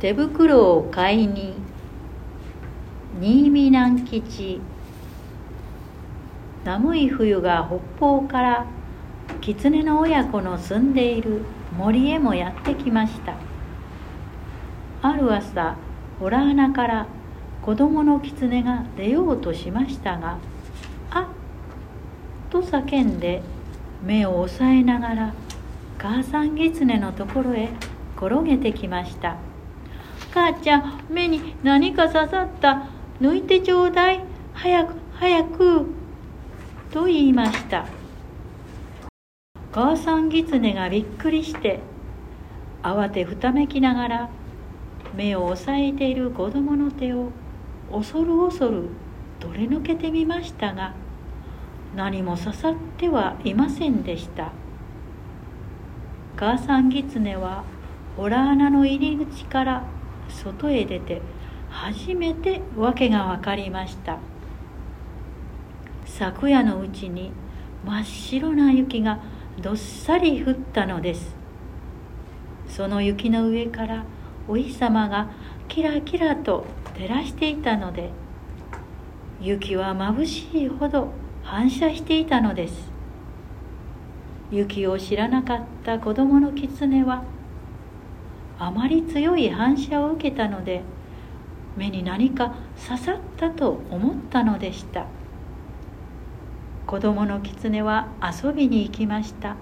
手袋を買いに新見南吉寒い冬が北方から狐の親子の住んでいる森へもやってきましたある朝洞穴から子供の狐が出ようとしましたが「あっ!」と叫んで目を押さえながら母さん狐のところへ転げてきました「母ちゃん目に何か刺さった。抜いてちょうだい。早く早く」と言いました。母さん狐がびっくりして慌てふためきながら目を押さえている子供の手を恐る恐る取り抜けてみましたが何も刺さってはいませんでした。母さん狐はホラー穴の入り口から外へ出て初めて訳が分かりました。昨夜のうちに真っ白な雪がどっさり降ったのです。その雪の上からお日様がキラキラと照らしていたので雪は眩しいほど反射していたのです。雪を知らなかった子供の狐はあまり強い反射を受けたので目に何か刺さったと思ったのでした。子供の狐は遊びに行きました。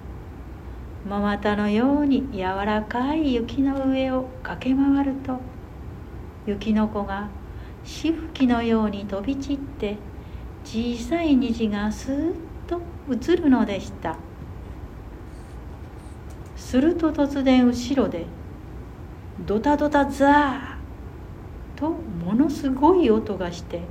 真綿のように柔らかい雪の上を駆け回ると雪の子がしぶきのように飛び散って小さい虹がスーッと映るのでした。すると突然後ろでドタドタザーとものすごい音がして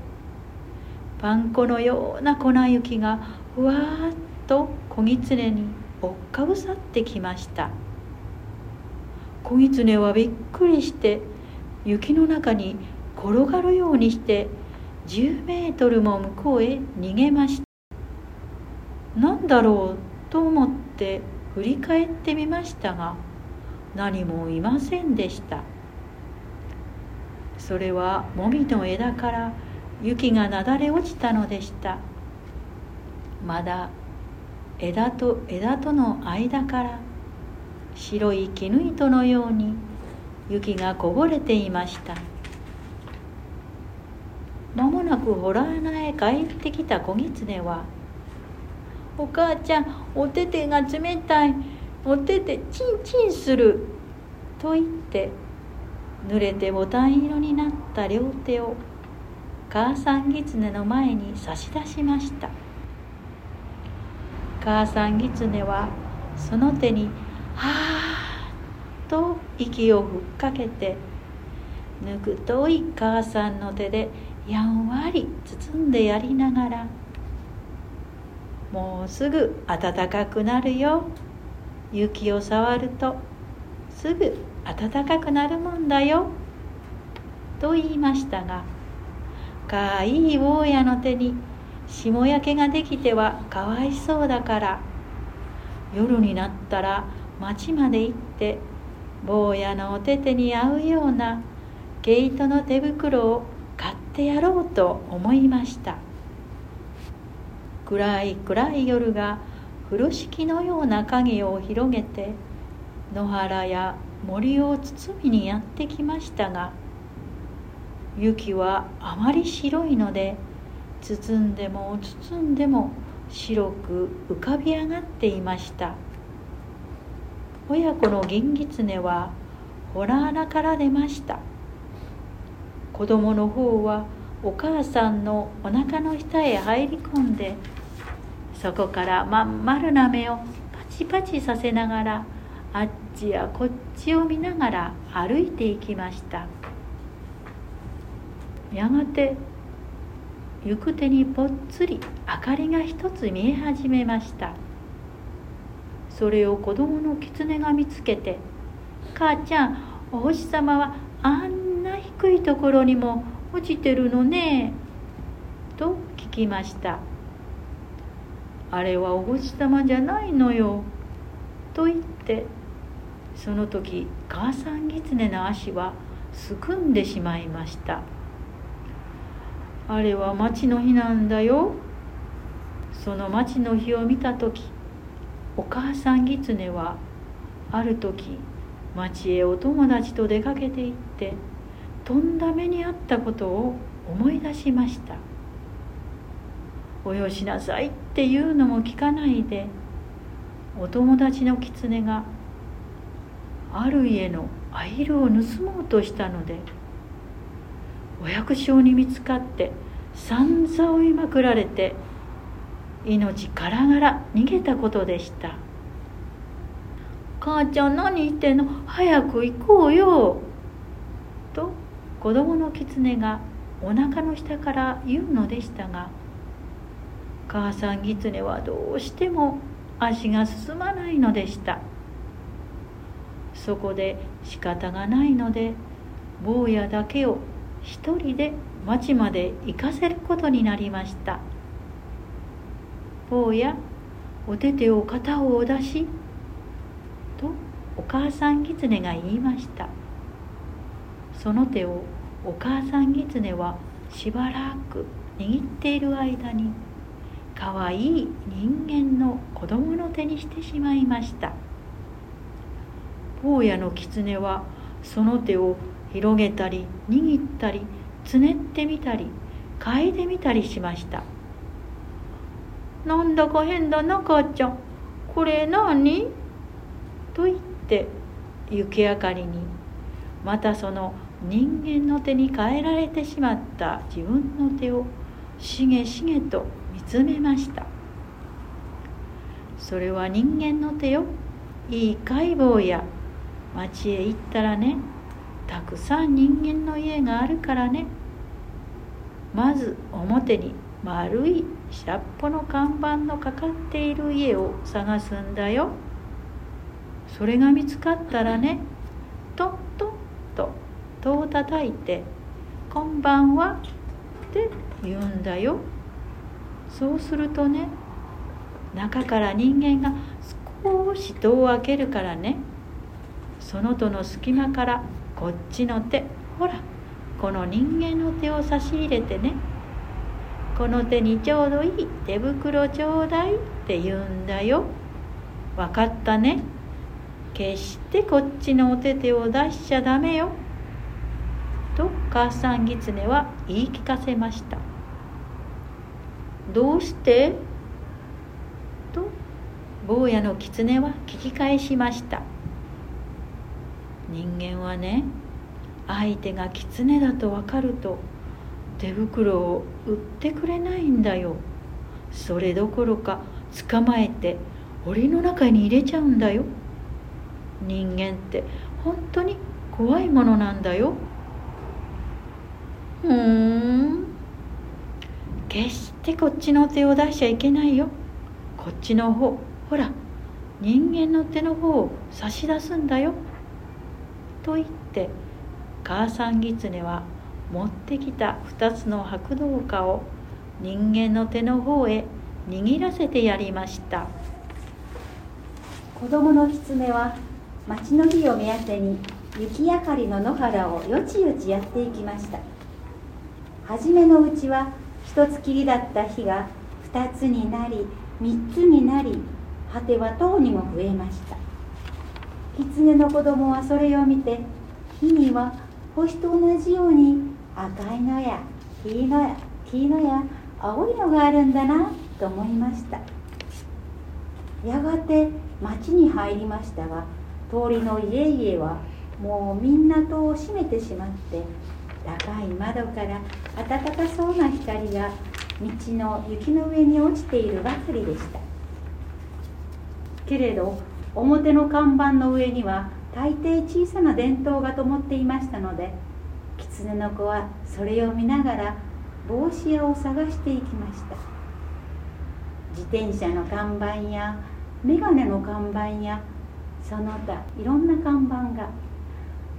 パン粉のような粉雪がふわーっと小狐に追っかぶさってきました。小狐はびっくりして雪の中に転がるようにして10メートルも向こうへ逃げました。何だろうと思って振り返ってみましたが何もいませんでした。それはもみの枝から雪がなだれ落ちたのでした。まだ枝と枝との間から白い絹糸のように雪がこぼれていました。間もなくホラー穴へ帰ってきた子狐は「お母ちゃんお手手が冷たい。お手手チンチンする」と言って濡れてボタン色になった両手を母さん狐の前に差し出しました。母さん狐はその手に「はあ」と息をふっかけてぬくとい母さんの手でやんわり包んでやりながら「もうすぐ暖かくなるよ。雪を触るとすぐ暖かくなるもんだよ」と言いましたがかわいい坊やの手に霜焼けができてはかわいそうだから。夜になったら町まで行って坊やのお手手に合うような毛糸の手袋を買ってやろうと思いました。暗い暗い夜が風呂敷のような影を広げて野原や森を包みにやってきましたが雪はあまり白いので包んでも包んでも白く浮かび上がっていました。親子の銀狐はホラー穴から出ました。子供の方はお母さんのお腹の下へ入り込んでそこからまん丸な目をパチパチさせながらあっちやこっちを見ながら歩いていきました。やがて行く手にぽっつり明かりが一つ見え始めました。それを子供の狐が見つけて「母ちゃんお星様はあんな低いところにも落ちてるのね」と聞きました「あれはお星様じゃないのよ」と言ってその時母さん狐の足はすくんでしまいました。あれは町の日なんだよ。その町の日を見た時お母さん狐はある時町へお友達と出かけて行ってとんだ目にあったことを思い出しました。およしなさいっていうのも聞かないでお友達の狐がある家のアイルを盗もうとしたのでお百姓に見つかって散々追いまくられて命からがら逃げたことでした「母ちゃん何言ってんの？早く行こうよ」と子供の狐がお腹の下から言うのでしたが母さん狐はどうしても足が進まないのでした。そこで仕方がないので坊やだけを一人で町まで行かせることになりました。坊やお手手を片をお出しとお母さん狐が言いました。その手をお母さん狐はしばらく握っている間にかわいい人間の子供の手にしてしまいました。坊やの狐はその手を広げたり握ったりつねってみたり嗅いでみたりしましたなんだか変だな母ちゃん。これ何？と言って雪明かりにまたその人間の手に変えられてしまった自分の手をしげしげと見つめました。それは人間の手よ。いい解剖や町へ行ったらねたくさん人間の家があるからね。まず表に丸い下っぽの看板のかかっている家を探すんだよ。それが見つかったらねトントンと戸を叩いて「こんばんは」って言うんだよ。そうするとね中から人間が少し戸を開けるからねその戸の隙間からこっちの手ほらこの人間の手を差し入れてねこの手にちょうどいい手袋ちょうだいって言うんだよ。分かったね。決してこっちのお手手を出しちゃダメよ。と母さん狐は言い聞かせました。どうして？と坊やの狐は聞き返しました。人間はね相手が狐だと分かると手袋を売ってくれないんだよ。それどころか捕まえて檻の中に入れちゃうんだよ。人間って本当に怖いものなんだよ。ふん。決してこっちの手を出しちゃいけないよ。こっちの方ほら人間の手の方を差し出すんだよ。と言って母さん狐は持ってきた2つの白銅貨を人間の手の方へ握らせてやりました。子供の狐は町の日を目当てに雪明かりの野原をよちよちやっていきました。初めのうちは一つきりだった日が二つになり三つになり果てはとうにも増えました。狐の子供はそれを見て火には星と同じように赤いのや黄色や黄色や青いのがあるんだなと思いました。やがて町に入りましたが通りの家々はもうみんな戸を閉めてしまって高い窓から暖かそうな光が道の雪の上に落ちているばかりでした。けれど表の看板の上には大抵小さな電灯が灯っていましたので狐の子はそれを見ながら帽子屋を探していきました。自転車の看板や眼鏡の看板やその他いろんな看板が。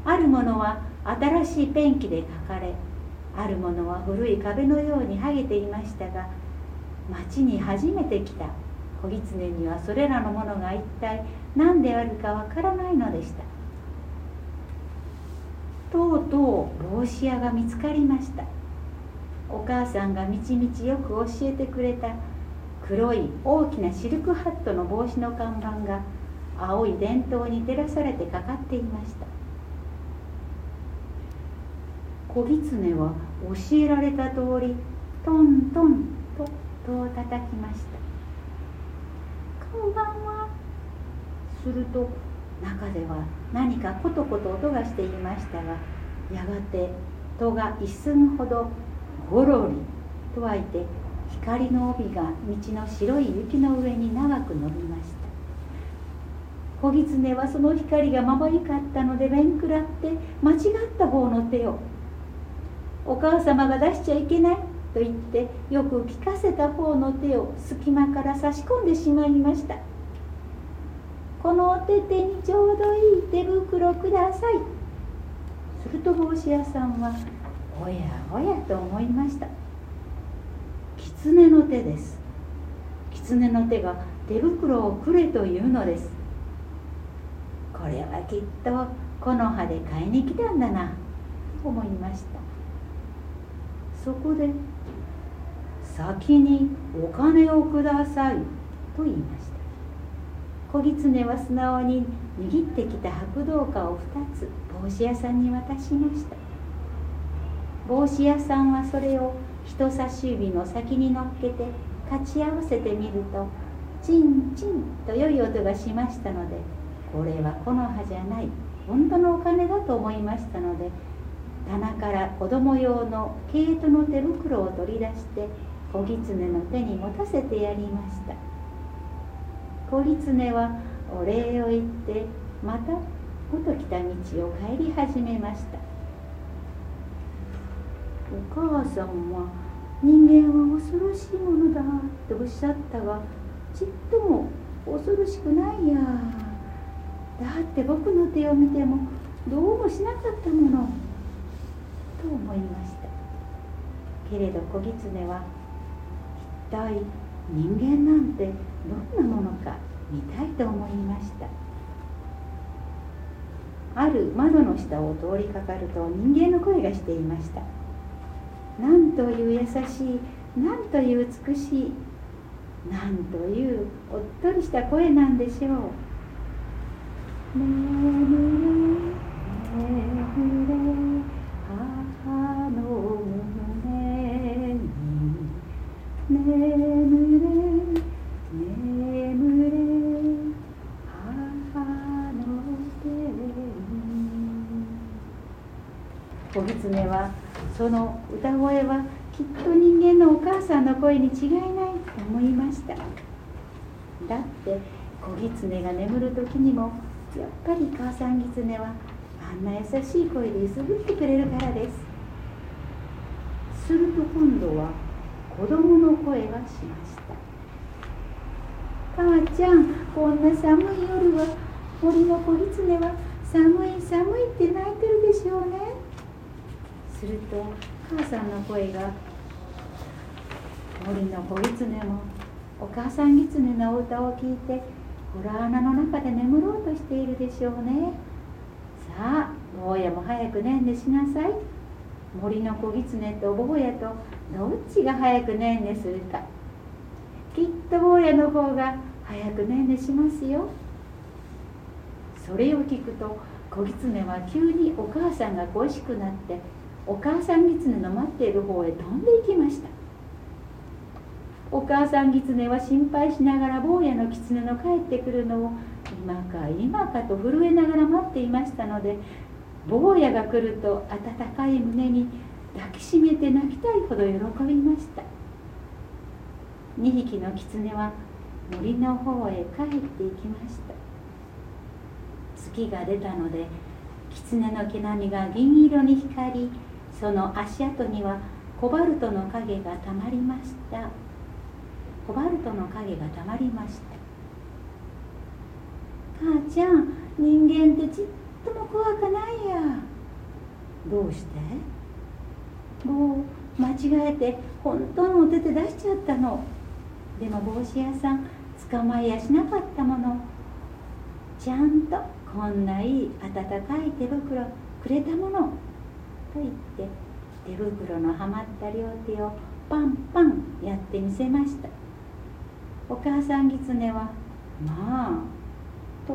あるものは新しいペンキで描かれあるものは古い壁のように剥げていましたが町に初めて来た。子狐にはそれらのものが一体何であるかわからないのでした。とうとう帽子屋が見つかりました。お母さんがみちみちよく教えてくれた黒い大きなシルクハットの帽子の看板が青い電灯に照らされてかかっていました。小狐は教えられた通りトントンと戸を叩きました「こんばんは」すると中では何かコトコト音がしていましたがやがて戸が一寸ほどゴロリと開いて光の帯が道の白い雪の上に長く伸びました。小狐はその光がまばゆかったので面食らって間違った方の手をお母様が出しちゃいけない。と言ってよく聞かせた方の手を隙間から差し込んでしまいました。このお手手にちょうどいい手袋ください。すると帽子屋さんはおやおやと思いました。狐の手です。狐の手が手袋をくれというのです。これはきっと木の葉で買いに来たんだなと思いました。そこで先にお金をくださいと言いました。小狐は素直に握ってきた白銅貨を2つ帽子屋さんに渡しました。帽子屋さんはそれを人差し指の先に乗っけて立ち合わせてみるとチンチンと良い音がしましたのでこれは木の葉じゃない本当のお金だと思いましたので棚から子供用の毛糸の手袋を取り出して小狐の手に持たせてやりました。小狐はお礼を言ってまた元来た道を帰り始めました。お母さんは人間は恐ろしいものだとおっしゃったがちっとも恐ろしくないや。だって僕の手を見てもどうもしなかったもの。と思いました。けれど小狐は一体人間なんてどんなものか見たいと思いました。ある窓の下を通りかかると人間の声がしていました。なんという優しいなんという美しいなんというおっとりした声なんでしょう。眠れ眠れ狐はその歌声はきっと人間のお母さんの声に違いないと思いました。だって小狐が眠る時にもやっぱり母さん狐はあんな優しい声で揺すぶってくれるからです。すると今度は子供の声がしました。母ちゃんこんな寒い夜は森の子狐は寒い寒いって泣いてるでしょうね。すると母さんの声が森の子狐もお母さん狐のお歌を聞いて洞穴の中で眠ろうとしているでしょうね。さあ坊やも早くねんねしなさい。森の子狐と坊やとどっちが早くねんねするか。きっと坊やの方が早くねんねしますよ。それを聞くと子狐は急にお母さんが恋しくなってお母さん狐の待っている方へ飛んでいきました。お母さん狐は心配しながら坊やの狐の帰ってくるのを今か今かと震えながら待っていましたので坊やが来ると温かい胸に抱きしめて泣きたいほど喜びました。2匹の狐は森の方へ帰っていきました。月が出たので狐の毛並みが銀色に光りその足跡にはコバルトの影がたまりました。コバルトの影がたまりました。母ちゃん人間ってちっとも怖くないや。どうして？もう間違えて本当のお手手出しちゃったの。でも帽子屋さん捕まえやしなかったもの。ちゃんとこんないい温かい手袋くれたもの。と言って手袋のはまった両手をパンパンやってみせました。お母さん狐は「まあ」と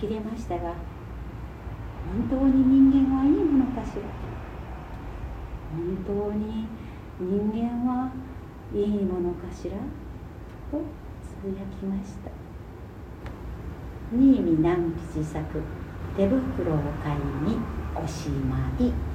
呆れましたが本当に人間はいいものかしら。本当に人間はいいものかしら？とつぶやきました。新見南吉作手袋を買いにおしまい。